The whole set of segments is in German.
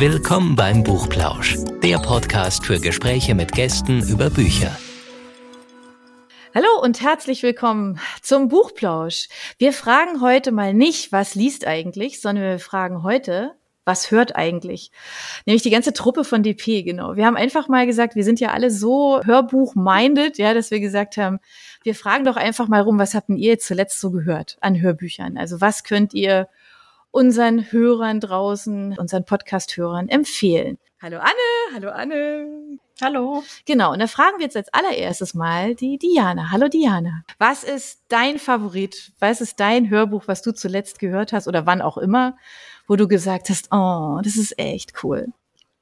Willkommen beim Buchplausch, der Podcast für Gespräche mit Gästen über Bücher. Hallo und herzlich willkommen zum Buchplausch. Wir fragen heute mal nicht, was liest eigentlich, sondern wir fragen heute, was hört eigentlich? Nämlich die ganze Truppe von DP, genau. Wir haben einfach mal gesagt, wir sind ja alle so Hörbuch-minded, ja, dass wir gesagt haben, wir fragen doch einfach mal rum, was habt ihr zuletzt so gehört an Hörbüchern? Also was könnt ihr unseren Hörern draußen, unseren Podcast-Hörern empfehlen? Hallo Anne, hallo Anne. Hallo. Genau, und da fragen wir jetzt als allererstes mal die Diana. Hallo Diana. Was ist dein Favorit? Was ist dein Hörbuch, was du zuletzt gehört hast oder wann auch immer, wo du gesagt hast, oh, das ist echt cool?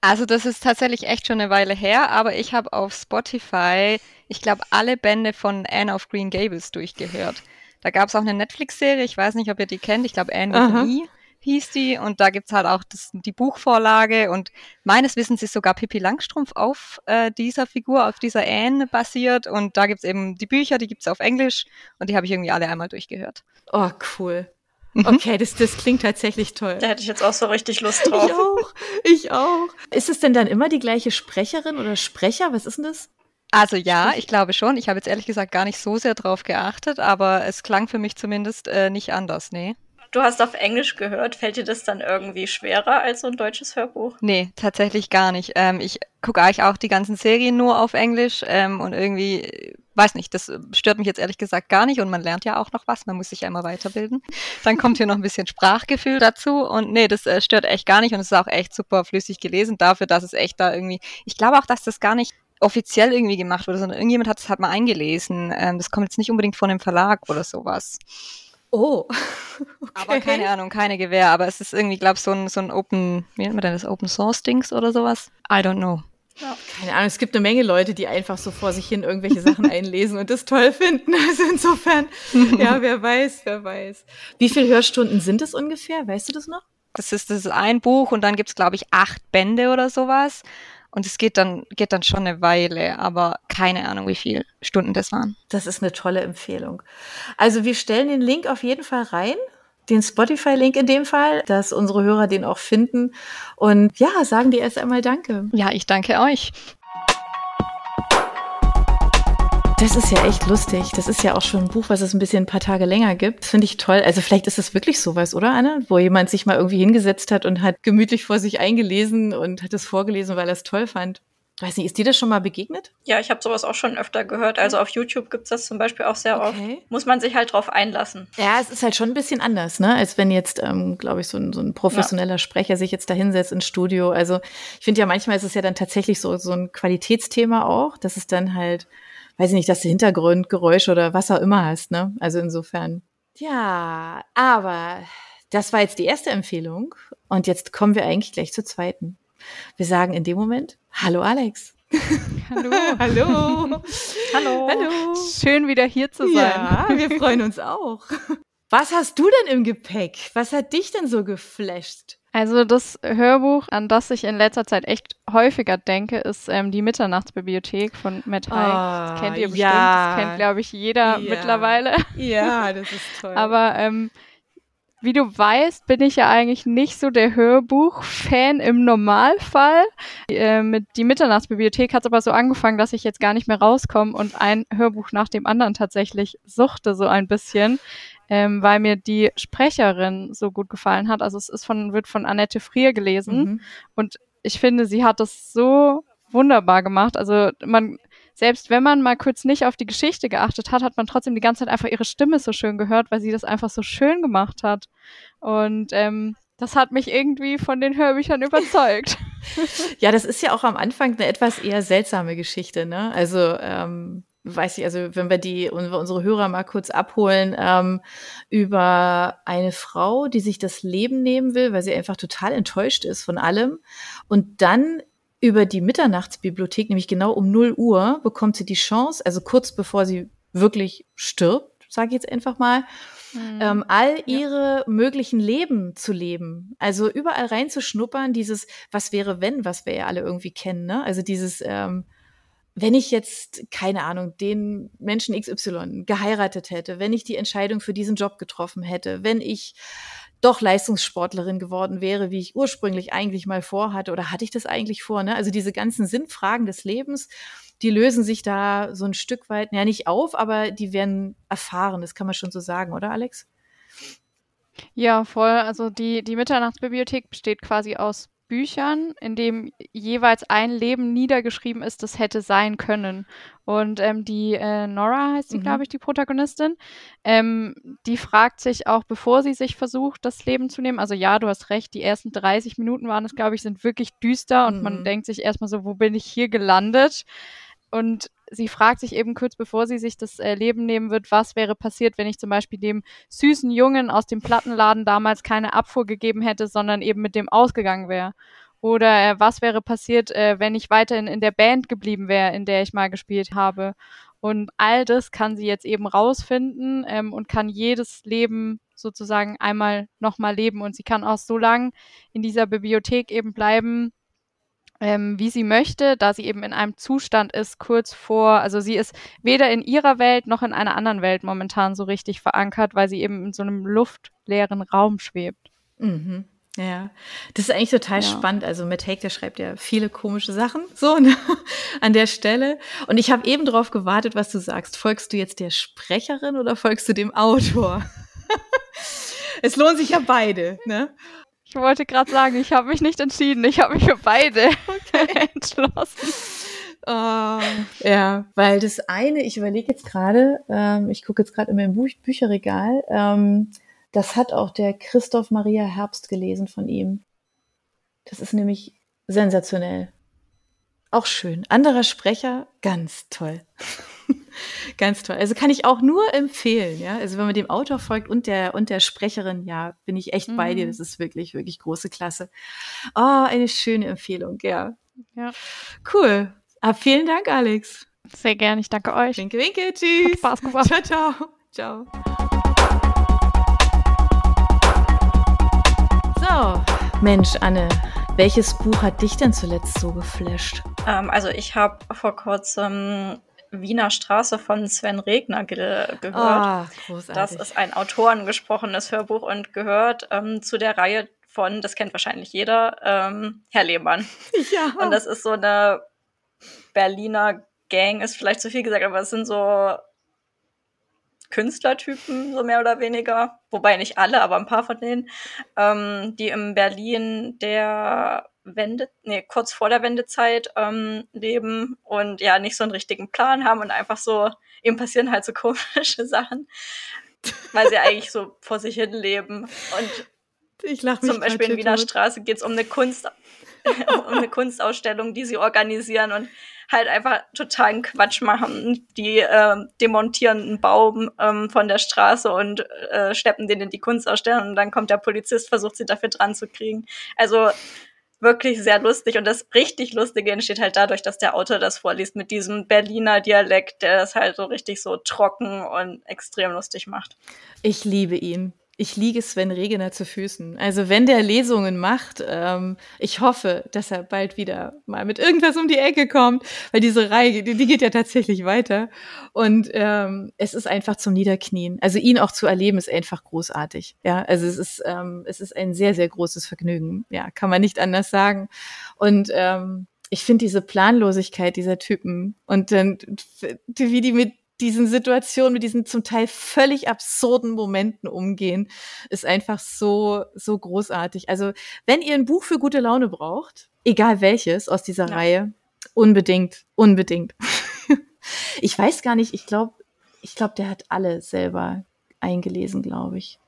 Also das ist tatsächlich echt schon eine Weile her, aber ich habe auf Spotify, ich glaube, alle Bände von Anne of Green Gables durchgehört. Da gab es auch eine Netflix-Serie, ich weiß nicht, ob ihr die kennt, ich glaube Anne with an E hieß die und da gibt's halt auch das, die Buchvorlage und meines Wissens ist sogar Pippi Langstrumpf auf äh, dieser Figur, auf dieser Anne basiert und da gibt's eben die Bücher, die gibt's auf Englisch und die habe ich irgendwie alle einmal durchgehört. Oh, cool. Okay, das, das klingt tatsächlich toll. Da hätte ich jetzt auch so richtig Lust drauf. Ich auch, ich auch. Ist es denn dann immer die gleiche Sprecherin oder Sprecher? Was ist denn das? Also ja, ich glaube schon. Ich habe jetzt ehrlich gesagt gar nicht so sehr drauf geachtet, aber es klang für mich zumindest äh, nicht anders, nee. Du hast auf Englisch gehört. Fällt dir das dann irgendwie schwerer als so ein deutsches Hörbuch? Nee, tatsächlich gar nicht. Ähm, ich gucke eigentlich auch die ganzen Serien nur auf Englisch ähm, und irgendwie, weiß nicht, das stört mich jetzt ehrlich gesagt gar nicht und man lernt ja auch noch was, man muss sich ja immer weiterbilden. Dann kommt hier noch ein bisschen Sprachgefühl dazu und nee, das äh, stört echt gar nicht und es ist auch echt super flüssig gelesen dafür, dass es echt da irgendwie, ich glaube auch, dass das gar nicht offiziell irgendwie gemacht wurde, sondern irgendjemand hat es halt mal eingelesen. Ähm, das kommt jetzt nicht unbedingt von einem Verlag oder sowas. Oh. Okay. Aber keine Ahnung, keine Gewehr. Aber es ist irgendwie, glaube ich, so ein, so ein Open, wie nennt man denn das? Open Source Dings oder sowas? I don't know. Ja. Keine Ahnung, es gibt eine Menge Leute, die einfach so vor sich hin irgendwelche Sachen einlesen und das toll finden. Also insofern, ja, wer weiß, wer weiß. Wie viele Hörstunden sind es ungefähr? Weißt du das noch? Das ist, das ist ein Buch und dann gibt's glaube ich, acht Bände oder sowas. Und es geht dann, geht dann schon eine Weile, aber keine Ahnung, wie viele Stunden das waren. Das ist eine tolle Empfehlung. Also wir stellen den Link auf jeden Fall rein. Den Spotify-Link in dem Fall, dass unsere Hörer den auch finden. Und ja, sagen dir erst einmal Danke. Ja, ich danke euch. Das ist ja echt lustig. Das ist ja auch schon ein Buch, was es ein bisschen ein paar Tage länger gibt. Finde ich toll. Also vielleicht ist es wirklich sowas, oder Anna? Wo jemand sich mal irgendwie hingesetzt hat und hat gemütlich vor sich eingelesen und hat es vorgelesen, weil er es toll fand. Weiß nicht, ist dir das schon mal begegnet? Ja, ich habe sowas auch schon öfter gehört. Also auf YouTube gibt's das zum Beispiel auch sehr okay. oft. Muss man sich halt drauf einlassen. Ja, es ist halt schon ein bisschen anders, ne? Als wenn jetzt, ähm, glaube ich, so ein, so ein professioneller ja. Sprecher sich jetzt da hinsetzt ins Studio. Also ich finde ja, manchmal ist es ja dann tatsächlich so, so ein Qualitätsthema auch, dass es dann halt weiß ich nicht, dass du Hintergrundgeräusche oder was auch immer hast, ne? Also insofern. Ja, aber das war jetzt die erste Empfehlung und jetzt kommen wir eigentlich gleich zur zweiten. Wir sagen in dem Moment, hallo Alex. Hallo. hallo. hallo. Hallo. Schön wieder hier zu sein. Ja, wir freuen uns auch. Was hast du denn im Gepäck? Was hat dich denn so geflasht? Also das Hörbuch, an das ich in letzter Zeit echt häufiger denke, ist ähm, die Mitternachtsbibliothek von Matt Haig. Oh, das kennt ihr bestimmt. Ja. Das kennt, glaube ich, jeder ja. mittlerweile. Ja, das ist toll. Aber ähm, wie du weißt, bin ich ja eigentlich nicht so der Hörbuch-Fan im Normalfall. Äh, mit die Mitternachtsbibliothek hat es aber so angefangen, dass ich jetzt gar nicht mehr rauskomme und ein Hörbuch nach dem anderen tatsächlich suchte so ein bisschen ähm, weil mir die Sprecherin so gut gefallen hat. Also es ist von, wird von Annette Frier gelesen mhm. und ich finde, sie hat das so wunderbar gemacht. Also man, selbst wenn man mal kurz nicht auf die Geschichte geachtet hat, hat man trotzdem die ganze Zeit einfach ihre Stimme so schön gehört, weil sie das einfach so schön gemacht hat. Und ähm, das hat mich irgendwie von den Hörbüchern überzeugt. ja, das ist ja auch am Anfang eine etwas eher seltsame Geschichte, ne? Also ähm, weiß ich, also wenn wir die, unsere Hörer mal kurz abholen, ähm, über eine Frau, die sich das Leben nehmen will, weil sie einfach total enttäuscht ist von allem. Und dann über die Mitternachtsbibliothek, nämlich genau um 0 Uhr, bekommt sie die Chance, also kurz bevor sie wirklich stirbt, sage ich jetzt einfach mal, mhm. ähm, all ihre ja. möglichen Leben zu leben. Also überall reinzuschnuppern, dieses, was wäre, wenn, was wir ja alle irgendwie kennen, ne? Also dieses, ähm, wenn ich jetzt, keine Ahnung, den Menschen XY geheiratet hätte, wenn ich die Entscheidung für diesen Job getroffen hätte, wenn ich doch Leistungssportlerin geworden wäre, wie ich ursprünglich eigentlich mal vorhatte oder hatte ich das eigentlich vor? Ne? Also diese ganzen Sinnfragen des Lebens, die lösen sich da so ein Stück weit, ja nicht auf, aber die werden erfahren, das kann man schon so sagen, oder Alex? Ja, voll. Also die, die Mitternachtsbibliothek besteht quasi aus Büchern, in dem jeweils ein Leben niedergeschrieben ist, das hätte sein können. Und ähm, die äh, Nora heißt sie, mhm. glaube ich, die Protagonistin. Ähm, die fragt sich auch, bevor sie sich versucht, das Leben zu nehmen. Also ja, du hast recht, die ersten 30 Minuten waren es, glaube ich, sind wirklich düster und mhm. man denkt sich erstmal so, wo bin ich hier gelandet? Und sie fragt sich eben kurz bevor sie sich das äh, Leben nehmen wird, was wäre passiert, wenn ich zum Beispiel dem süßen Jungen aus dem Plattenladen damals keine Abfuhr gegeben hätte, sondern eben mit dem ausgegangen wäre. Oder äh, was wäre passiert, äh, wenn ich weiterhin in der Band geblieben wäre, in der ich mal gespielt habe. Und all das kann sie jetzt eben rausfinden ähm, und kann jedes Leben sozusagen einmal nochmal leben. Und sie kann auch so lang in dieser Bibliothek eben bleiben, ähm, wie sie möchte, da sie eben in einem Zustand ist, kurz vor, also sie ist weder in ihrer Welt noch in einer anderen Welt momentan so richtig verankert, weil sie eben in so einem luftleeren Raum schwebt. Mhm. Ja, das ist eigentlich total ja. spannend. Also Matt Haig, der schreibt ja viele komische Sachen so ne, an der Stelle. Und ich habe eben darauf gewartet, was du sagst. Folgst du jetzt der Sprecherin oder folgst du dem Autor? es lohnt sich ja beide. Ne? Ich wollte gerade sagen, ich habe mich nicht entschieden. Ich habe mich für beide okay. entschlossen. Oh, ja, weil das eine, ich überlege jetzt gerade, ähm, ich gucke jetzt gerade in meinem Buch, Bücherregal, ähm, das hat auch der Christoph Maria Herbst gelesen von ihm. Das ist nämlich sensationell. Auch schön. Anderer Sprecher, ganz toll. Ganz toll. Also kann ich auch nur empfehlen, ja. Also wenn man dem Autor folgt und der, und der Sprecherin, ja, bin ich echt mhm. bei dir. Mhm. Das ist wirklich, wirklich große Klasse. Oh, eine schöne Empfehlung, ja. Ja. Cool. Ah, vielen Dank, Alex. Sehr gerne. Ich danke euch. Winke, winke. Tschüss. Hat Spaß gemacht. Ciao, ciao. Ciao. So, Mensch, Anne, welches Buch hat dich denn zuletzt so geflasht? Ähm, also ich habe vor kurzem Wiener Straße von Sven Regner ge gehört. Oh, großartig. Das ist ein autorengesprochenes Hörbuch und gehört ähm, zu der Reihe von, das kennt wahrscheinlich jeder, ähm, Herr Lehmann. Ja. Und das ist so eine Berliner Gang, ist vielleicht zu viel gesagt, aber es sind so Künstlertypen, so mehr oder weniger, wobei nicht alle, aber ein paar von denen, ähm, die im Berlin der Wende, nee, kurz vor der Wendezeit ähm, leben und ja nicht so einen richtigen Plan haben und einfach so, eben passieren halt so komische Sachen, weil sie eigentlich so vor sich hin leben. Und ich lach zum Beispiel in Wiener tot. Straße geht es um eine Kunst, um eine Kunstausstellung, die sie organisieren und halt einfach totalen Quatsch machen. Die äh, demontieren einen Baum ähm, von der Straße und äh, schleppen den in die Kunstausstellung und dann kommt der Polizist, versucht sie dafür dran zu kriegen. Also wirklich sehr lustig. Und das richtig Lustige entsteht halt dadurch, dass der Autor das vorliest mit diesem Berliner Dialekt, der das halt so richtig so trocken und extrem lustig macht. Ich liebe ihn ich liege Sven Regener zu Füßen. Also wenn der Lesungen macht, ähm, ich hoffe, dass er bald wieder mal mit irgendwas um die Ecke kommt, weil diese Reihe, die, die geht ja tatsächlich weiter. Und ähm, es ist einfach zum Niederknien. Also ihn auch zu erleben, ist einfach großartig. Ja, also es ist, ähm, es ist ein sehr, sehr großes Vergnügen. Ja, kann man nicht anders sagen. Und ähm, ich finde diese Planlosigkeit dieser Typen und dann, wie die mit diesen Situationen, mit diesen zum Teil völlig absurden Momenten umgehen, ist einfach so, so großartig. Also, wenn ihr ein Buch für gute Laune braucht, egal welches aus dieser ja. Reihe, unbedingt, unbedingt. ich weiß gar nicht, ich glaube, ich glaube, der hat alle selber eingelesen, glaube ich.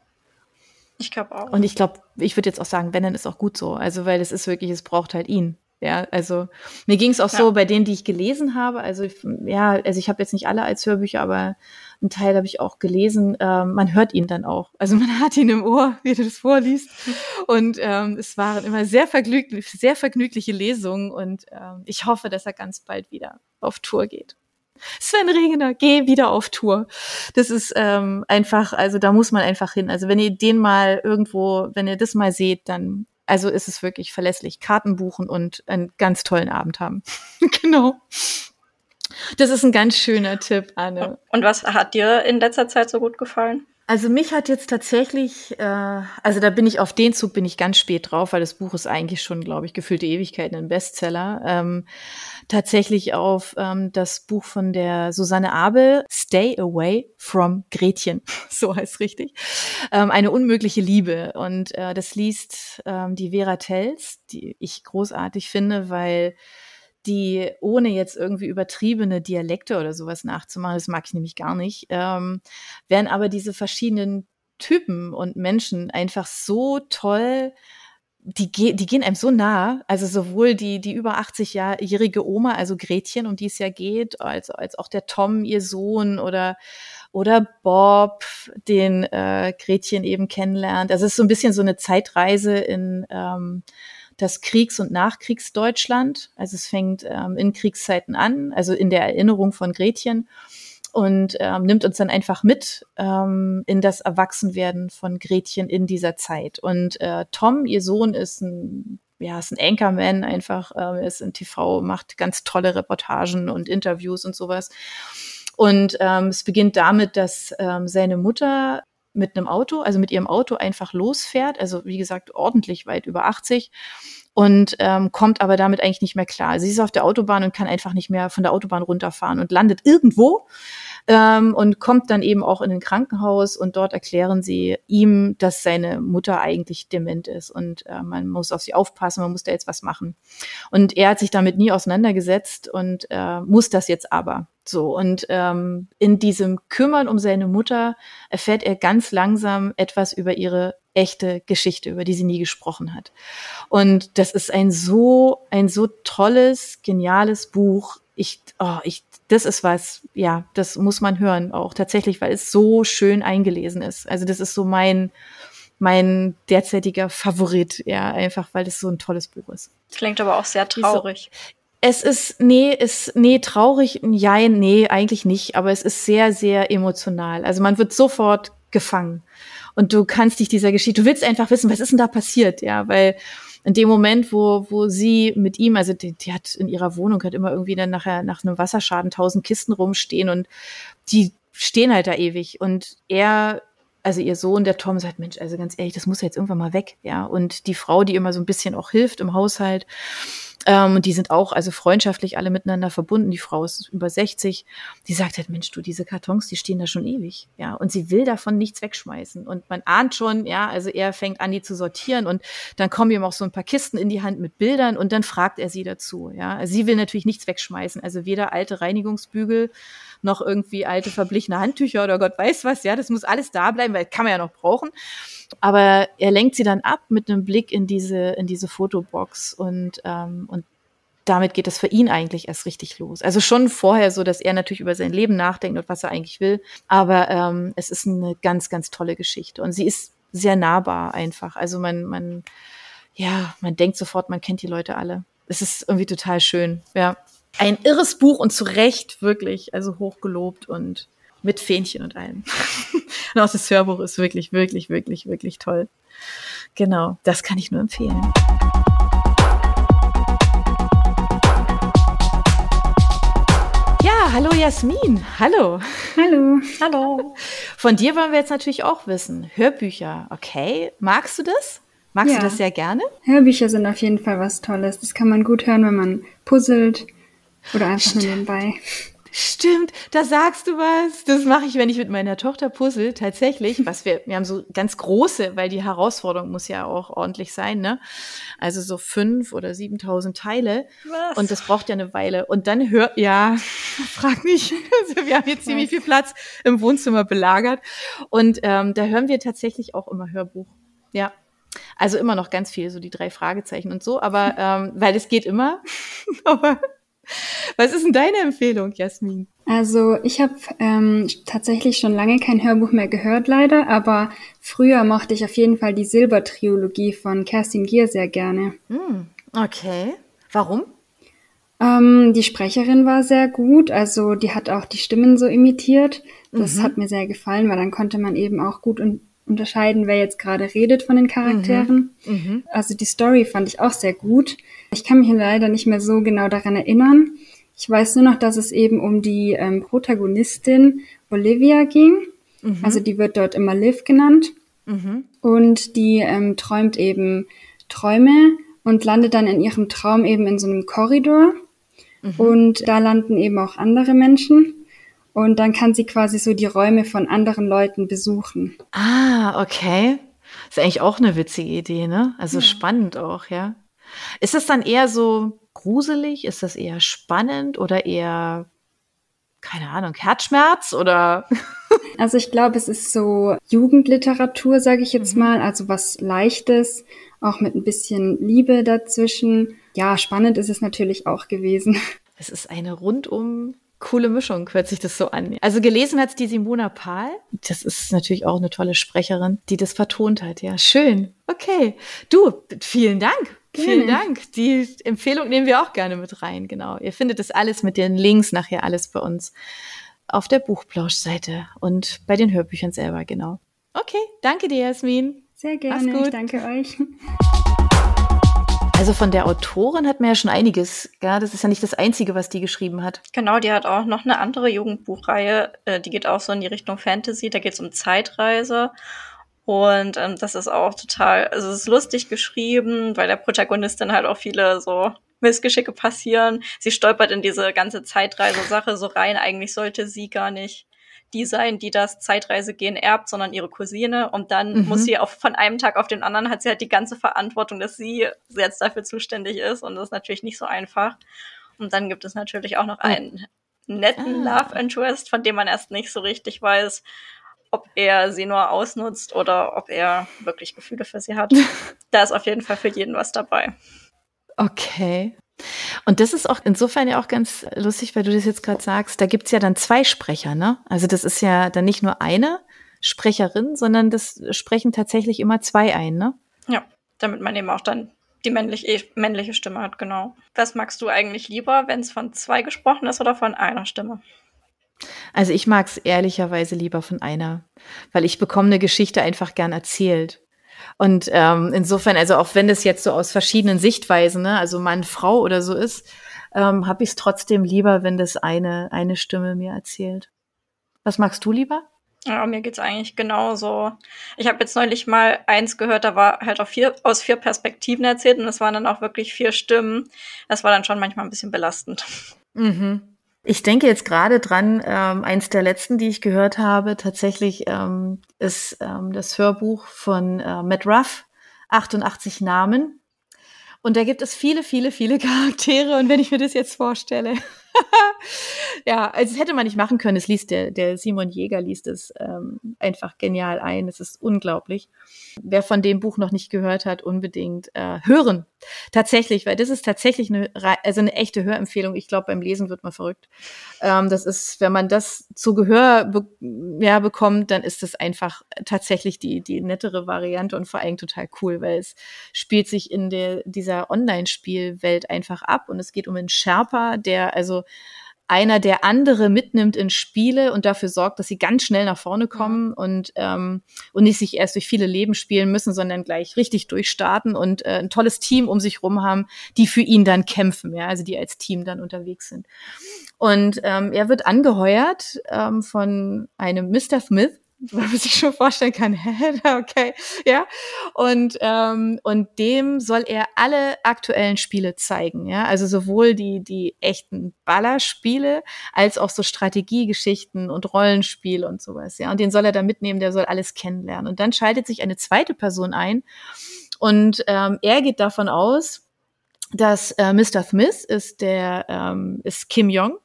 Ich glaube auch. Und ich glaube, ich würde jetzt auch sagen, wenn, dann ist auch gut so. Also, weil es ist wirklich, es braucht halt ihn. Ja, also mir ging es auch ja. so bei denen, die ich gelesen habe. Also ja, also ich habe jetzt nicht alle als Hörbücher, aber einen Teil habe ich auch gelesen. Ähm, man hört ihn dann auch. Also man hat ihn im Ohr, wie er das vorliest. Und ähm, es waren immer sehr, vergnüglich, sehr vergnügliche Lesungen und ähm, ich hoffe, dass er ganz bald wieder auf Tour geht. Sven Regener, geh wieder auf Tour. Das ist ähm, einfach, also da muss man einfach hin. Also wenn ihr den mal irgendwo, wenn ihr das mal seht, dann also ist es wirklich verlässlich. Karten buchen und einen ganz tollen Abend haben. genau. Das ist ein ganz schöner Tipp, Anne. Und was hat dir in letzter Zeit so gut gefallen? Also mich hat jetzt tatsächlich, äh, also da bin ich auf den Zug bin ich ganz spät drauf, weil das Buch ist eigentlich schon, glaube ich, gefühlte Ewigkeiten ein Bestseller. Ähm, tatsächlich auf ähm, das Buch von der Susanne Abel, Stay Away from Gretchen, so heißt richtig. Ähm, eine unmögliche Liebe. Und äh, das liest ähm, die Vera Tells, die ich großartig finde, weil die ohne jetzt irgendwie übertriebene Dialekte oder sowas nachzumachen, das mag ich nämlich gar nicht, ähm, werden aber diese verschiedenen Typen und Menschen einfach so toll die, ge die gehen einem so nah, also sowohl die, die über 80-jährige Oma, also Gretchen, um die es ja geht, als, als auch der Tom, ihr Sohn oder, oder Bob, den äh, Gretchen eben kennenlernt. Also es ist so ein bisschen so eine Zeitreise in, ähm, das Kriegs- und Nachkriegsdeutschland. Also es fängt ähm, in Kriegszeiten an, also in der Erinnerung von Gretchen und ähm, nimmt uns dann einfach mit ähm, in das Erwachsenwerden von Gretchen in dieser Zeit. Und äh, Tom, ihr Sohn, ist ein ja, ist ein Anchorman einfach, äh, ist in TV, macht ganz tolle Reportagen und Interviews und sowas. Und ähm, es beginnt damit, dass ähm, seine Mutter mit einem Auto, also mit ihrem Auto einfach losfährt, also wie gesagt ordentlich weit über 80 und ähm, kommt aber damit eigentlich nicht mehr klar. Sie ist auf der Autobahn und kann einfach nicht mehr von der Autobahn runterfahren und landet irgendwo ähm, und kommt dann eben auch in ein Krankenhaus und dort erklären sie ihm, dass seine Mutter eigentlich dement ist und äh, man muss auf sie aufpassen, man muss da jetzt was machen. Und er hat sich damit nie auseinandergesetzt und äh, muss das jetzt aber. So, und ähm, in diesem Kümmern um seine Mutter erfährt er ganz langsam etwas über ihre echte Geschichte, über die sie nie gesprochen hat. Und das ist ein so, ein so tolles, geniales Buch. Ich, oh, ich, das ist was, ja, das muss man hören auch tatsächlich, weil es so schön eingelesen ist. Also das ist so mein, mein derzeitiger Favorit, ja, einfach weil es so ein tolles Buch ist. Klingt aber auch sehr traurig. Es ist, nee, ist, nee, traurig, ja, nee, eigentlich nicht, aber es ist sehr, sehr emotional. Also man wird sofort gefangen. Und du kannst dich dieser Geschichte, du willst einfach wissen, was ist denn da passiert, ja, weil in dem Moment, wo, wo sie mit ihm, also die, die hat in ihrer Wohnung hat immer irgendwie dann nachher nach einem Wasserschaden tausend Kisten rumstehen und die stehen halt da ewig und er also ihr Sohn, der Tom, sagt, Mensch, also ganz ehrlich, das muss ja jetzt irgendwann mal weg, ja. Und die Frau, die immer so ein bisschen auch hilft im Haushalt, ähm, und die sind auch also freundschaftlich alle miteinander verbunden. Die Frau ist über 60. Die sagt halt, Mensch, du, diese Kartons, die stehen da schon ewig. Ja, und sie will davon nichts wegschmeißen. Und man ahnt schon, ja, also er fängt an, die zu sortieren und dann kommen ihm auch so ein paar Kisten in die Hand mit Bildern und dann fragt er sie dazu. Ja, also sie will natürlich nichts wegschmeißen. Also weder alte Reinigungsbügel noch irgendwie alte verblichene Handtücher oder Gott weiß was. Ja, das muss alles da bleiben, weil kann man ja noch brauchen. Aber er lenkt sie dann ab mit einem Blick in diese, in diese Fotobox und, ähm, damit geht es für ihn eigentlich erst richtig los. Also schon vorher so, dass er natürlich über sein Leben nachdenkt und was er eigentlich will. Aber ähm, es ist eine ganz, ganz tolle Geschichte. Und sie ist sehr nahbar einfach. Also man, man, ja, man denkt sofort, man kennt die Leute alle. Es ist irgendwie total schön. Ja. Ein irres Buch und zu Recht wirklich, also hochgelobt und mit Fähnchen und allem. und auch das Hörbuch ist wirklich, wirklich, wirklich, wirklich toll. Genau, das kann ich nur empfehlen. Ja, hallo Jasmin. Hallo. Hallo. Hallo. Von dir wollen wir jetzt natürlich auch wissen. Hörbücher, okay. Magst du das? Magst Ja. du das sehr gerne? Hörbücher sind auf jeden Fall was Tolles. Das kann man gut hören, wenn man puzzelt oder einfach nur nebenbei. Stimmt, da sagst du was. Das mache ich, wenn ich mit meiner Tochter puzzle, tatsächlich. Was wir, wir haben so ganz große, weil die Herausforderung muss ja auch ordentlich sein, ne? Also so fünf oder siebentausend Teile. Was? Und das braucht ja eine Weile. Und dann hör, ja, frag mich. Also wir haben jetzt ziemlich viel Platz im Wohnzimmer belagert. Und ähm, da hören wir tatsächlich auch immer Hörbuch. Ja. Also immer noch ganz viel, so die drei Fragezeichen und so, aber ähm, weil es geht immer. aber was ist denn deine Empfehlung, Jasmin? Also ich habe ähm, tatsächlich schon lange kein Hörbuch mehr gehört, leider, aber früher mochte ich auf jeden Fall die Silbertrilogie von Kerstin Gier sehr gerne. Hm, okay. Warum? Ähm, die Sprecherin war sehr gut, also die hat auch die Stimmen so imitiert. Das hat mir sehr gefallen, weil dann konnte man eben auch gut un unterscheiden, wer jetzt gerade redet von den Charakteren. Also die Story fand ich auch sehr gut. Ich kann mich leider nicht mehr so genau daran erinnern. Ich weiß nur noch, dass es eben um die ähm, Protagonistin Olivia ging. Mhm. Also die wird dort immer Liv genannt. Mhm. Und die ähm, träumt eben Träume und landet dann in ihrem Traum eben in so einem Korridor. Mhm. Und da landen eben auch andere Menschen. Und dann kann sie quasi so die Räume von anderen Leuten besuchen. Ah, okay. Ist eigentlich auch eine witzige Idee, ne? Also ja. spannend auch, ja. Ist das dann eher so gruselig? Ist das eher spannend oder eher, keine Ahnung, Herzschmerz oder? also ich glaube, es ist so Jugendliteratur, sage ich jetzt mhm. mal, also was Leichtes, auch mit ein bisschen Liebe dazwischen. Ja, spannend ist es natürlich auch gewesen. Es ist eine rundum coole Mischung, hört sich das so an. Also gelesen hat es die Simona Pahl. Das ist natürlich auch eine tolle Sprecherin, die das vertont hat. Ja, schön. Okay. Du, vielen Dank. Gerne. Vielen Dank. Die Empfehlung nehmen wir auch gerne mit rein. Genau. Ihr findet das alles mit den Links nachher alles bei uns auf der Buchplausch-Seite und bei den Hörbüchern selber. Genau. Okay. Danke dir, Jasmin. Sehr gerne. Ich danke euch. Also von der Autorin hat man ja schon einiges. Ja, das ist ja nicht das Einzige, was die geschrieben hat. Genau, die hat auch noch eine andere Jugendbuchreihe. Äh, die geht auch so in die Richtung Fantasy. Da geht es um Zeitreise. Und ähm, das ist auch total, also es ist lustig geschrieben, weil der Protagonistin halt auch viele so Missgeschicke passieren. Sie stolpert in diese ganze Zeitreise-Sache so rein. Eigentlich sollte sie gar nicht die sein, die das Zeitreisegehen erbt, sondern ihre Cousine. Und dann mhm. muss sie auch von einem Tag auf den anderen hat sie halt die ganze Verantwortung, dass sie jetzt dafür zuständig ist. Und das ist natürlich nicht so einfach. Und dann gibt es natürlich auch noch einen netten ah. Love Interest, von dem man erst nicht so richtig weiß, ob er sie nur ausnutzt oder ob er wirklich Gefühle für sie hat. da ist auf jeden Fall für jeden was dabei. Okay. Und das ist auch insofern ja auch ganz lustig, weil du das jetzt gerade sagst, da gibt's ja dann zwei Sprecher, ne? Also das ist ja dann nicht nur eine Sprecherin, sondern das sprechen tatsächlich immer zwei ein, ne? Ja, damit man eben auch dann die männlich, eh, männliche Stimme hat, genau. Was magst du eigentlich lieber, wenn es von zwei gesprochen ist oder von einer Stimme? Also ich mag's ehrlicherweise lieber von einer, weil ich bekomme eine Geschichte einfach gern erzählt. Und ähm, insofern, also auch wenn es jetzt so aus verschiedenen Sichtweisen, ne, also Mann, Frau oder so ist, ähm, habe ich es trotzdem lieber, wenn das eine, eine Stimme mir erzählt. Was magst du lieber? Ja, mir geht's eigentlich genauso. Ich habe jetzt neulich mal eins gehört, da war halt auch vier, aus vier Perspektiven erzählt und es waren dann auch wirklich vier Stimmen. Das war dann schon manchmal ein bisschen belastend. Mhm. Ich denke jetzt gerade dran, ähm, eins der letzten, die ich gehört habe, tatsächlich ähm, ist ähm, das Hörbuch von äh, Matt Ruff, 88 Namen. Und da gibt es viele, viele, viele Charaktere. Und wenn ich mir das jetzt vorstelle, ja, also das hätte man nicht machen können. Es liest der, der Simon Jäger liest es ähm, einfach genial ein. Es ist unglaublich. Wer von dem Buch noch nicht gehört hat, unbedingt äh, hören. Tatsächlich, weil das ist tatsächlich eine, also eine echte Hörempfehlung. Ich glaube, beim Lesen wird man verrückt. Ähm, das ist, wenn man das zu Gehör be ja, bekommt, dann ist das einfach tatsächlich die, die nettere Variante und vor allem total cool, weil es spielt sich in der, dieser Online-Spielwelt einfach ab und es geht um einen Sherpa, der also einer, der andere mitnimmt in Spiele und dafür sorgt, dass sie ganz schnell nach vorne kommen und, ähm, und nicht sich erst durch viele Leben spielen müssen, sondern gleich richtig durchstarten und äh, ein tolles Team um sich rum haben, die für ihn dann kämpfen, ja, also die als Team dann unterwegs sind. Und ähm, er wird angeheuert ähm, von einem Mr. Smith, weil man sich schon vorstellen kann, okay, ja. Und, ähm, und dem soll er alle aktuellen Spiele zeigen, ja. Also sowohl die, die echten Ballerspiele als auch so Strategiegeschichten und Rollenspiel und sowas, ja. Und den soll er da mitnehmen, der soll alles kennenlernen. Und dann schaltet sich eine zweite Person ein und ähm, er geht davon aus, dass äh, Mr. Smith ist der, ähm, ist Kim Jong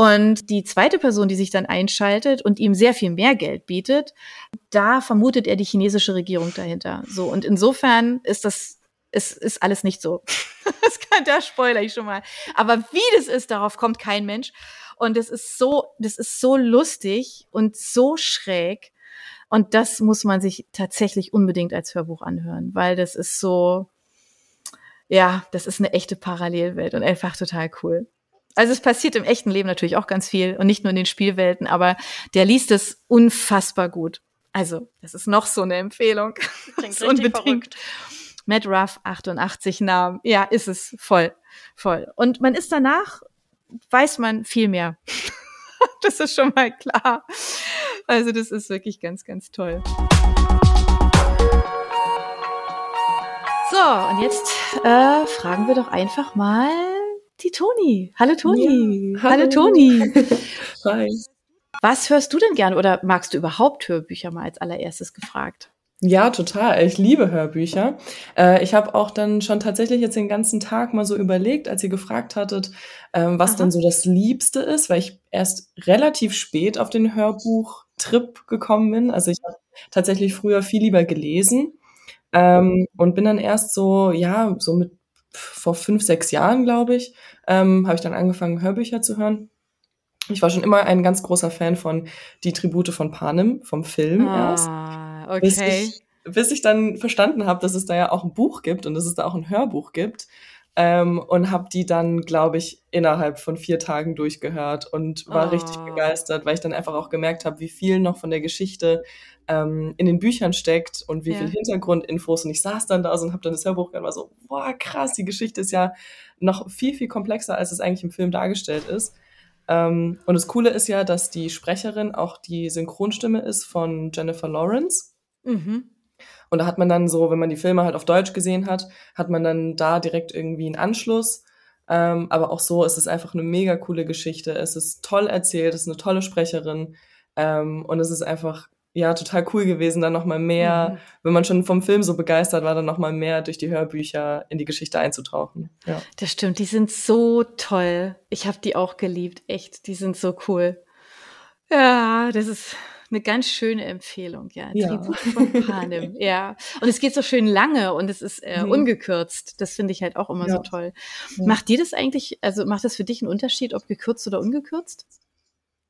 und die zweite Person, die sich dann einschaltet und ihm sehr viel mehr Geld bietet, da vermutet er die chinesische Regierung dahinter. So, und insofern ist das es ist alles nicht so. das kann, da spoiler ich schon mal. Aber wie das ist, darauf kommt kein Mensch. Und es ist so, das ist so lustig und so schräg. Und das muss man sich tatsächlich unbedingt als Hörbuch anhören, weil das ist so, ja, das ist eine echte Parallelwelt und einfach total cool. Also es passiert im echten Leben natürlich auch ganz viel und nicht nur in den Spielwelten, aber der liest es unfassbar gut. Also, das ist noch so eine Empfehlung. Klingt richtig verrückt. Matt Ruff, 88 Namen. Ja, ist es voll, voll. Und man ist danach, weiß man viel mehr. das ist schon mal klar. Also das ist wirklich ganz, ganz toll. So, und jetzt äh, fragen wir doch einfach mal die Toni. Hallo Toni. Ja, hallo. hallo. Toni. Hi. Was hörst du denn gern oder magst du überhaupt Hörbücher mal als allererstes gefragt? Ja, total. Ich liebe Hörbücher. Äh, ich habe auch dann schon tatsächlich jetzt den ganzen Tag mal so überlegt, als ihr gefragt hattet, ähm, was Aha. denn so das Liebste ist, weil ich erst relativ spät auf den Hörbuchtrip gekommen bin. Also ich habe tatsächlich früher viel lieber gelesen ähm, und bin dann erst so, ja, so mit vor fünf, sechs Jahren, glaube ich, ähm, habe ich dann angefangen, Hörbücher zu hören. Ich war schon immer ein ganz großer Fan von Die Tribute von Panem, vom Film erst. Ah, Bis okay. ich, bis ich dann verstanden habe, dass es da ja auch ein Buch gibt und dass es da auch ein Hörbuch gibt. Ähm, und habe die dann, glaube ich, innerhalb von vier Tagen durchgehört und war Oh. richtig begeistert, weil ich dann einfach auch gemerkt habe, wie viel noch von der Geschichte ähm, in den Büchern steckt und wie Ja. viel Hintergrundinfos. Und ich saß dann da so und habe dann das Hörbuch gehört und war so, boah, krass, die Geschichte ist ja noch viel, viel komplexer, als es eigentlich im Film dargestellt ist. Ähm, und das Coole ist ja, dass die Sprecherin auch die Synchronstimme ist von Jennifer Lawrence. Mhm. Und da hat man dann so, wenn man die Filme halt auf Deutsch gesehen hat, hat man dann da direkt irgendwie einen Anschluss. Ähm, aber auch so ist es einfach eine mega coole Geschichte. Es ist toll erzählt, es ist eine tolle Sprecherin. Ähm, und es ist einfach, ja, total cool gewesen, dann nochmal mehr, Mhm. wenn man schon vom Film so begeistert war, dann nochmal mehr durch die Hörbücher in die Geschichte einzutauchen. Ja. Das stimmt, die sind so toll. Ich habe die auch geliebt, echt. Die sind so cool. Ja, das ist eine ganz schöne Empfehlung, ja. Ja. Tribut von Panem, ja. Und es geht so schön lange und es ist äh, Mhm. ungekürzt. Das finde ich halt auch immer so Ja. toll. Ja. Macht dir das eigentlich, also macht das für dich einen Unterschied, ob gekürzt oder ungekürzt?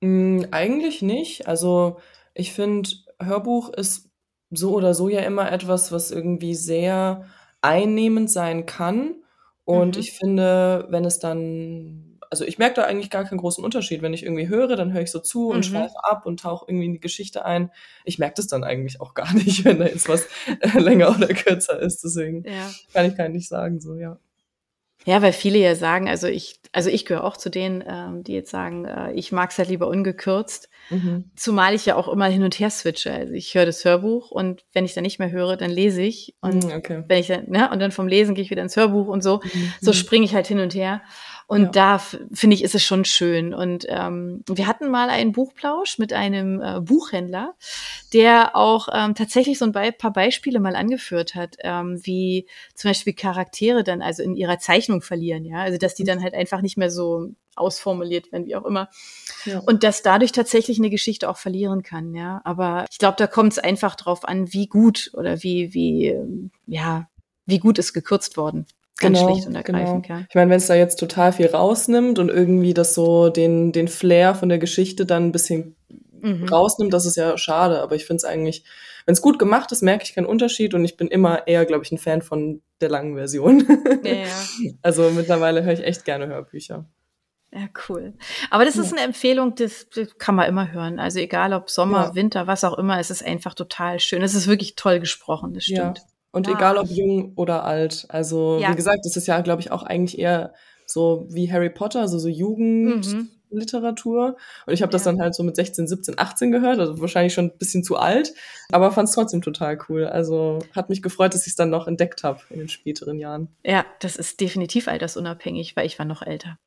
Mm, eigentlich nicht. Also ich finde, Hörbuch ist so oder so ja immer etwas, was irgendwie sehr einnehmend sein kann. Und Mhm. ich finde, wenn es dann, also ich merke da eigentlich gar keinen großen Unterschied. Wenn ich irgendwie höre, dann höre ich so zu und Mhm. schweife ab und tauche irgendwie in die Geschichte ein. Ich merke das dann eigentlich auch gar nicht, wenn da jetzt was äh, länger oder kürzer ist. Deswegen Ja. kann ich gar nicht sagen, so, ja. Ja, weil viele ja sagen, also ich, also ich gehöre auch zu denen, ähm, die jetzt sagen, äh, ich mag es halt lieber ungekürzt. Mhm. Zumal ich ja auch immer hin und her switche. Also ich höre das Hörbuch und wenn ich dann nicht mehr höre, dann lese ich. Und Mm, okay. wenn ich dann, ne, und dann vom Lesen gehe ich wieder ins Hörbuch und so. So Mhm. springe ich halt hin und her. Und Ja. da finde ich, ist es schon schön. Und ähm, wir hatten mal einen Buchplausch mit einem äh, Buchhändler, der auch ähm, tatsächlich so ein paar Beispiele mal angeführt hat, ähm, wie zum Beispiel Charaktere dann also in ihrer Zeichnung verlieren, ja. Also dass die dann halt einfach nicht mehr so ausformuliert werden, wie auch immer. Ja. Und dass dadurch tatsächlich eine Geschichte auch verlieren kann, ja. Aber ich glaube, da kommt es einfach drauf an, wie gut oder wie, wie, ja, wie gut ist gekürzt worden. Ganz Genau, schlicht und ergreifend, ja. Ich meine, wenn es da jetzt total viel rausnimmt und irgendwie das so den, den Flair von der Geschichte dann ein bisschen Mhm. rausnimmt, das ist ja schade. Aber ich finde es eigentlich, wenn es gut gemacht ist, merke ich keinen Unterschied und ich bin immer eher, glaube ich, ein Fan von der langen Version. Ja, ja. Also mittlerweile höre ich echt gerne Hörbücher. Ja, cool. Aber das ist eine Empfehlung, das, das kann man immer hören. Also egal ob Sommer, Ja. Winter, was auch immer, es ist einfach total schön. Es ist wirklich toll gesprochen, das Ja. Und Ja. egal ob jung oder alt. Also Ja. wie gesagt, es ist ja, glaube ich, auch eigentlich eher so wie Harry Potter, also so Jugendliteratur. Und ich habe das Ja. dann halt so mit 16, 17, 18 gehört, also wahrscheinlich schon ein bisschen zu alt, aber fand es trotzdem total cool. Also hat mich gefreut, dass ich es dann noch entdeckt habe in den späteren Jahren. Ja, das ist definitiv altersunabhängig, weil ich war noch älter.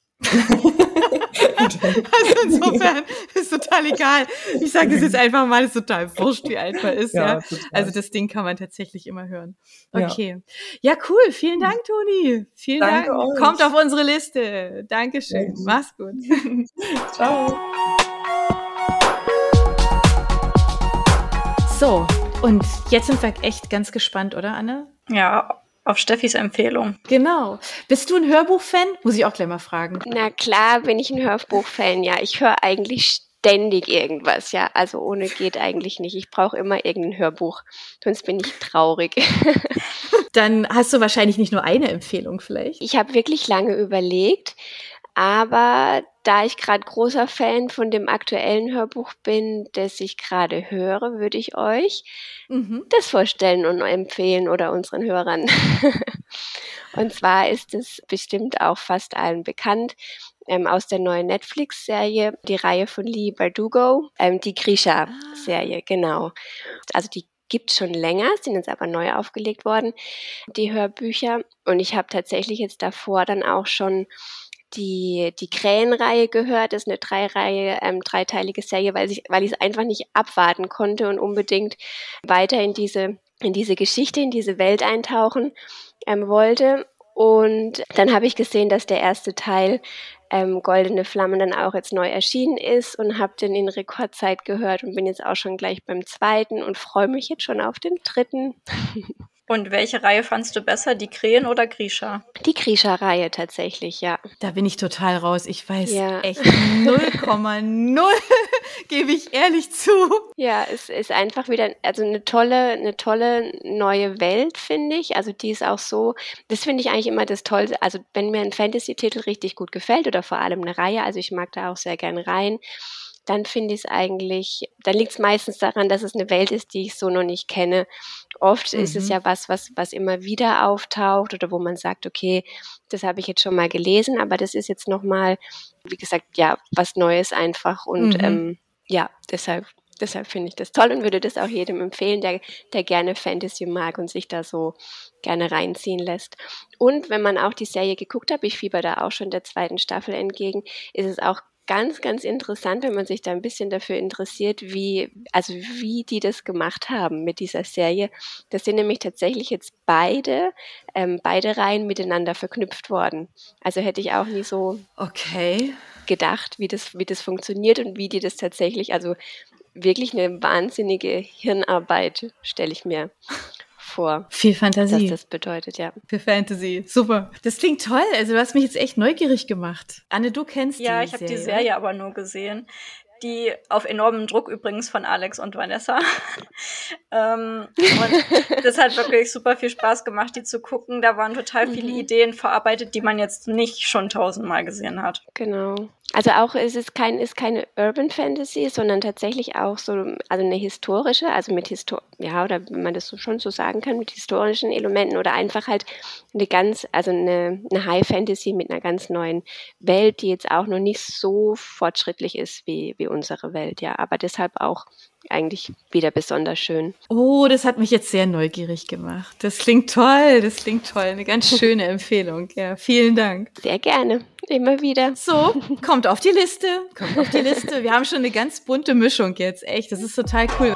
Also insofern ist total egal. Ich sage das jetzt einfach mal, ist total wurscht, wie alt man ist, ja. total. Also das Ding kann man tatsächlich immer hören. Ja. Okay. Ja, cool. Vielen Dank, Toni. Vielen Danke Dank. euch. Kommt auf unsere Liste. Dankeschön. Ja. Mach's gut. Ciao. So, und jetzt sind wir echt ganz gespannt, oder, Anne? Ja, auf Steffis Empfehlung. Genau. Bist du ein Hörbuchfan? Muss ich auch gleich mal fragen. Na klar bin ich ein Hörbuchfan, ja. Ich höre eigentlich ständig irgendwas, ja. Also ohne geht eigentlich nicht. Ich brauche immer irgendein Hörbuch, sonst bin ich traurig. Dann hast du wahrscheinlich nicht nur eine Empfehlung vielleicht. Ich habe wirklich lange überlegt, aber da ich gerade großer Fan von dem aktuellen Hörbuch bin, das ich gerade höre, würde ich euch Mhm. das vorstellen und empfehlen oder unseren Hörern. und zwar ist es bestimmt auch fast allen bekannt. ähm, aus der neuen Netflix-Serie, die Reihe von Lee Bardugo, ähm, die Grisha-Serie, ah. genau. Also die gibt schon länger, sind jetzt aber neu aufgelegt worden, die Hörbücher. Und ich habe tatsächlich jetzt davor dann auch schon die, die Krähenreihe gehört. Das ist eine Dreireihe, ähm, dreiteilige Serie, weil ich, weil ich es einfach nicht abwarten konnte und unbedingt weiter in diese, in diese Geschichte, in diese Welt eintauchen ähm, wollte. Und dann habe ich gesehen, dass der erste Teil ähm, Goldene Flammen dann auch jetzt neu erschienen ist und habe den in Rekordzeit gehört und bin jetzt auch schon gleich beim zweiten und freue mich jetzt schon auf den dritten. Und welche Reihe fandst du besser, die Krähen oder Grisha? Die Grisha-Reihe tatsächlich, ja. Da bin ich total raus. Ich weiß ja. echt 0,0, gebe ich ehrlich zu. Ja, es ist einfach wieder also eine tolle, eine tolle neue Welt, finde ich. Also die ist auch so, das finde ich eigentlich immer das Tollste. Also wenn mir ein Fantasy-Titel richtig gut gefällt oder vor allem eine Reihe, also ich mag da auch sehr gern rein dann finde ich es eigentlich, dann liegt es meistens daran, dass es eine Welt ist, die ich so noch nicht kenne. Oft mhm. ist es mhm. ja was, was, was immer wieder auftaucht oder wo man sagt, okay, das habe ich jetzt schon mal gelesen, aber das ist jetzt nochmal, wie gesagt, ja, was Neues einfach und mhm. ähm, ja, deshalb deshalb finde ich das toll und würde das auch jedem empfehlen, der, der gerne Fantasy mag und sich da so gerne reinziehen lässt. Und wenn man auch die Serie geguckt hat, ich fieber da auch schon der zweiten Staffel entgegen, ist es auch ganz, ganz interessant, wenn man sich da ein bisschen dafür interessiert, wie, also wie die das gemacht haben mit dieser Serie. Das sind nämlich tatsächlich jetzt beide, ähm, beide Reihen miteinander verknüpft worden. Also hätte ich auch nie so okay. gedacht, wie das, wie das funktioniert und wie die das tatsächlich, also wirklich eine wahnsinnige Hirnarbeit, stelle ich mir vor. Viel Fantasie. Was das bedeutet, ja. Viel Fantasy. Super. Das klingt toll. Also du hast mich jetzt echt neugierig gemacht. Anne, du kennst ja, die ich habe die Serie aber nur gesehen. Die auf enormem Druck übrigens von Alex und Vanessa. ähm, und das hat wirklich super viel Spaß gemacht, die zu gucken. Da waren total viele mhm. Ideen verarbeitet, die man jetzt nicht schon tausendmal gesehen hat. Genau. Also auch ist es kein, ist keine Urban Fantasy, sondern tatsächlich auch so, also eine historische, also mit Histor ja, oder wenn man das so schon so sagen kann, mit historischen Elementen oder einfach halt eine ganz, also eine, eine High Fantasy mit einer ganz neuen Welt, die jetzt auch noch nicht so fortschrittlich ist wie, wie unsere Welt, ja, aber deshalb auch eigentlich wieder besonders schön. Oh, das hat mich jetzt sehr neugierig gemacht. Das klingt toll, das klingt toll. Eine ganz schöne Empfehlung. Ja, vielen Dank. Sehr gerne. Immer wieder. So, kommt auf die Liste. Kommt auf die Liste. Wir haben schon eine ganz bunte Mischung jetzt. Echt, das ist total cool.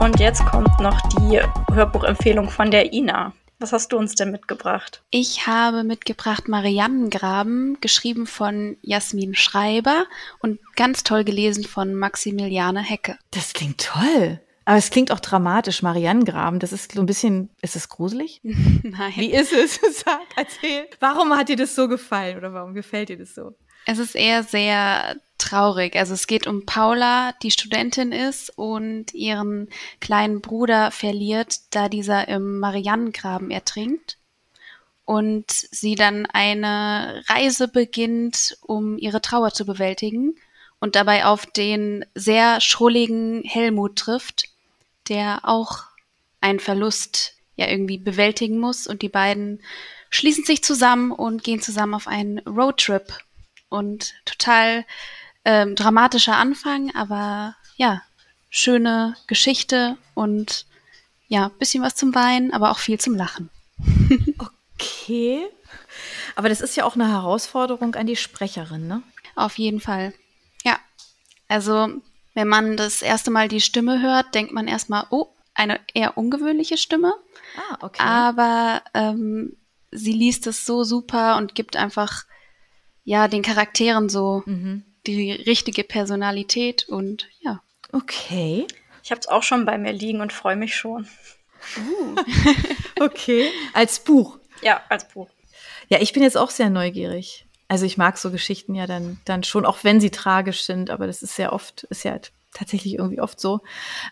Und jetzt kommt noch die Hörbuchempfehlung von der Ina. Was hast du uns denn mitgebracht? Ich habe mitgebracht Mariannengraben, geschrieben von Jasmin Schreiber und ganz toll gelesen von Maximiliane Hecke. Das klingt toll. Aber es klingt auch dramatisch, Mariannengraben. Das ist so ein bisschen, ist es gruselig? Nein. Wie ist es? Sag, erzähl. Warum hat dir das so gefallen oder warum gefällt dir das so? Es ist eher sehr traurig. Also es geht um Paula, die Studentin ist und ihren kleinen Bruder verliert, da dieser im Mariannengraben ertrinkt. Und sie dann eine Reise beginnt, um ihre Trauer zu bewältigen und dabei auf den sehr schrulligen Helmut trifft, der auch einen Verlust ja irgendwie bewältigen muss und die beiden schließen sich zusammen und gehen zusammen auf einen Roadtrip und total ähm, dramatischer Anfang, aber ja, schöne Geschichte und ja, bisschen was zum Weinen, aber auch viel zum Lachen. okay. Aber das ist ja auch eine Herausforderung an die Sprecherin, ne? Auf jeden Fall. Ja. Also, wenn man das erste Mal die Stimme hört, denkt man erstmal, oh, eine eher ungewöhnliche Stimme. Ah, okay. Aber ähm, sie liest es so super und gibt einfach ja den Charakteren so mhm. die richtige Personalität und ja. Okay. Ich habe es auch schon bei mir liegen und freue mich schon. Uh. okay. Als Buch. Ja, als Buch. Ja, ich bin jetzt auch sehr neugierig. Also ich mag so Geschichten ja dann, dann schon, auch wenn sie tragisch sind, aber das ist sehr oft, ist ja tatsächlich irgendwie oft so.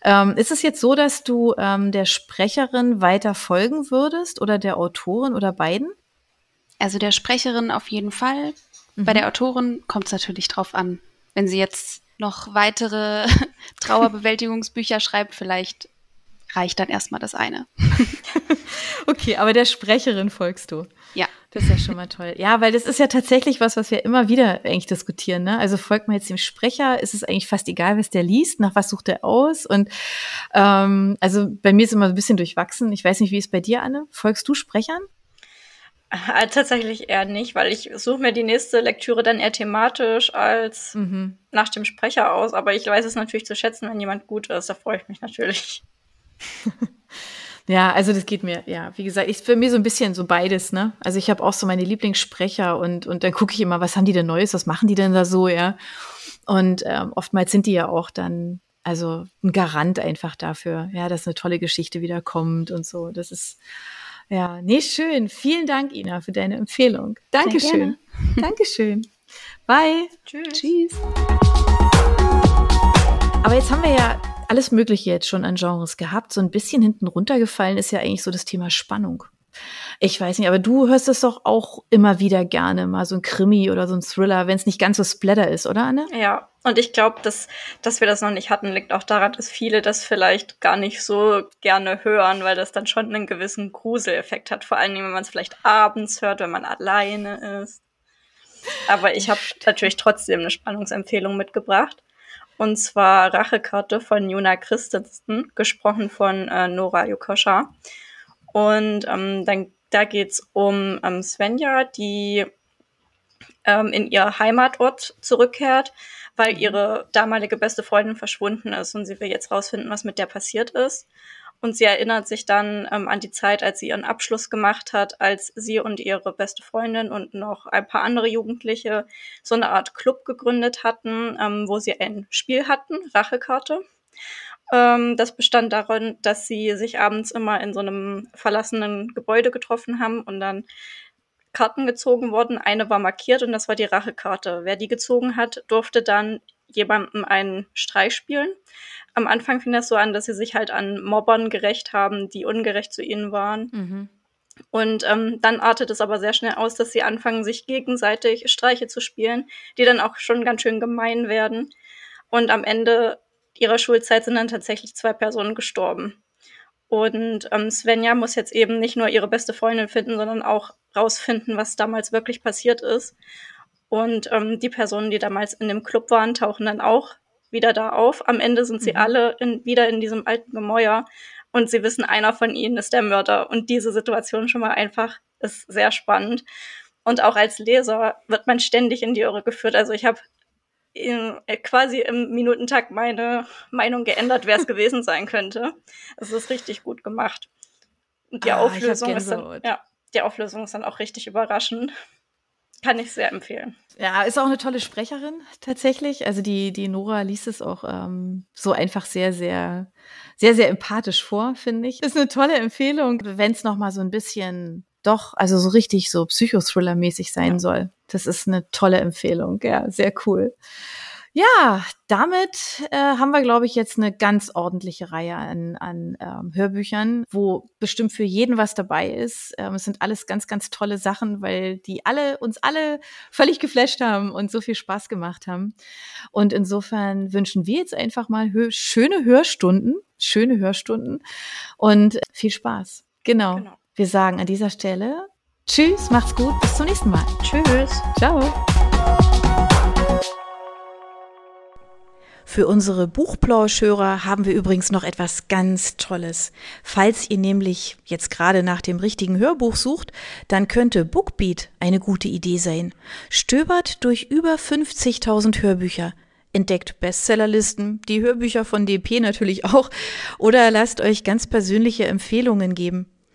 Ähm, ist es jetzt so, dass du ähm, der Sprecherin weiter folgen würdest oder der Autorin oder beiden? Also der Sprecherin auf jeden Fall. Mhm. Bei der mhm. Autorin kommt es natürlich drauf an. Wenn sie jetzt noch weitere Trauerbewältigungsbücher schreibt, vielleicht reicht dann erstmal das eine. okay, aber der Sprecherin folgst du. Ja. Das ist ja schon mal toll. Ja, weil das ist ja tatsächlich was, was wir immer wieder eigentlich diskutieren. Ne? Also folgt man jetzt dem Sprecher, ist es eigentlich fast egal, was der liest, nach was sucht er aus. Und ähm, also bei mir ist immer ein bisschen durchwachsen. Ich weiß nicht, wie ist bei dir, Anne? Folgst du Sprechern? Äh, tatsächlich eher nicht, weil ich suche mir die nächste Lektüre dann eher thematisch als mhm. nach dem Sprecher aus. Aber ich weiß es natürlich zu schätzen, wenn jemand gut ist. Da freue ich mich natürlich. Ja, also das geht mir, ja, wie gesagt, ich für mich so ein bisschen so beides, ne? Also ich habe auch so meine Lieblingssprecher und, und dann gucke ich immer, was haben die denn Neues, was machen die denn da so, ja? Und ähm, oftmals sind die ja auch dann, also ein Garant einfach dafür, ja, dass eine tolle Geschichte wieder kommt und so. Das ist, ja, nee, schön. Vielen Dank, Ina, für deine Empfehlung. Dankeschön. Dankeschön. Bye. Tschüss. Tschüss. Aber jetzt haben wir ja alles Mögliche jetzt schon an Genres gehabt. So ein bisschen hinten runtergefallen ist ja eigentlich so das Thema Spannung. Ich weiß nicht, aber du hörst es doch auch immer wieder gerne, mal so ein Krimi oder so ein Thriller, wenn es nicht ganz so Splatter ist, oder Anne? Ja, und ich glaube, dass, dass wir das noch nicht hatten, liegt auch daran, dass viele das vielleicht gar nicht so gerne hören, weil das dann schon einen gewissen Gruseleffekt hat. Vor allem, wenn man es vielleicht abends hört, wenn man alleine ist. Aber ich habe natürlich trotzdem eine Spannungsempfehlung mitgebracht. Und zwar Rachekarte von Juna Christensen, gesprochen von äh, Nora Jokoscha. Und ähm, dann, da geht's um ähm, Svenja, die ähm, in ihr Heimatort zurückkehrt, weil ihre damalige beste Freundin verschwunden ist und sie will jetzt rausfinden, was mit der passiert ist. Und sie erinnert sich dann ähm, an die Zeit, als sie ihren Abschluss gemacht hat, als sie und ihre beste Freundin und noch ein paar andere Jugendliche so eine Art Club gegründet hatten, ähm, wo sie ein Spiel hatten, Rachekarte. Ähm, das bestand darin, dass sie sich abends immer in so einem verlassenen Gebäude getroffen haben und dann Karten gezogen wurden. Eine war markiert und das war die Rachekarte. Wer die gezogen hat, durfte dann jemandem einen Streich spielen am Anfang fing das so an, dass sie sich halt an Mobbern gerecht haben, die ungerecht zu ihnen waren. Mhm. Und ähm, dann artet es aber sehr schnell aus, dass sie anfangen, sich gegenseitig Streiche zu spielen, die dann auch schon ganz schön gemein werden. Und am Ende ihrer Schulzeit sind dann tatsächlich zwei Personen gestorben. Und ähm, Svenja muss jetzt eben nicht nur ihre beste Freundin finden, sondern auch rausfinden, was damals wirklich passiert ist. Und ähm, die Personen, die damals in dem Club waren, tauchen dann auch wieder da auf. Am Ende sind sie mhm. alle in, wieder in diesem alten Gemäuer und sie wissen, einer von ihnen ist der Mörder. Und diese Situation schon mal einfach ist sehr spannend. Und auch als Leser wird man ständig in die Irre geführt. Also ich habe quasi im Minutentakt meine Meinung geändert, wer es gewesen sein könnte. Es ist richtig gut gemacht. Und die ah, Auflösung ist dann, ja, die Auflösung ist dann auch richtig überraschend. Kann ich sehr empfehlen. Ja, ist auch eine tolle Sprecherin tatsächlich. Also die, die Nora liest es auch ähm, so einfach sehr, sehr, sehr, sehr empathisch vor, finde ich. Ist eine tolle Empfehlung, wenn es nochmal so ein bisschen doch, also so richtig so Psychothriller-mäßig sein ja. soll. Das ist eine tolle Empfehlung. Ja, sehr cool. Ja, damit äh, haben wir, glaube ich, jetzt eine ganz ordentliche Reihe an, an ähm, Hörbüchern, wo bestimmt für jeden was dabei ist. Ähm, es sind alles ganz, ganz tolle Sachen, weil die alle uns alle völlig geflasht haben und so viel Spaß gemacht haben. Und insofern wünschen wir jetzt einfach mal hö schöne Hörstunden, schöne Hörstunden und viel Spaß. Genau. genau. Wir sagen an dieser Stelle Tschüss, macht's gut, bis zum nächsten Mal. Tschüss. Ciao. Für unsere Buchplauschhörer haben wir übrigens noch etwas ganz Tolles. Falls ihr nämlich jetzt gerade nach dem richtigen Hörbuch sucht, dann könnte Bookbeat eine gute Idee sein. Stöbert durch über 50.000 Hörbücher. Entdeckt Bestsellerlisten, die Hörbücher von DP natürlich auch, oder lasst euch ganz persönliche Empfehlungen geben.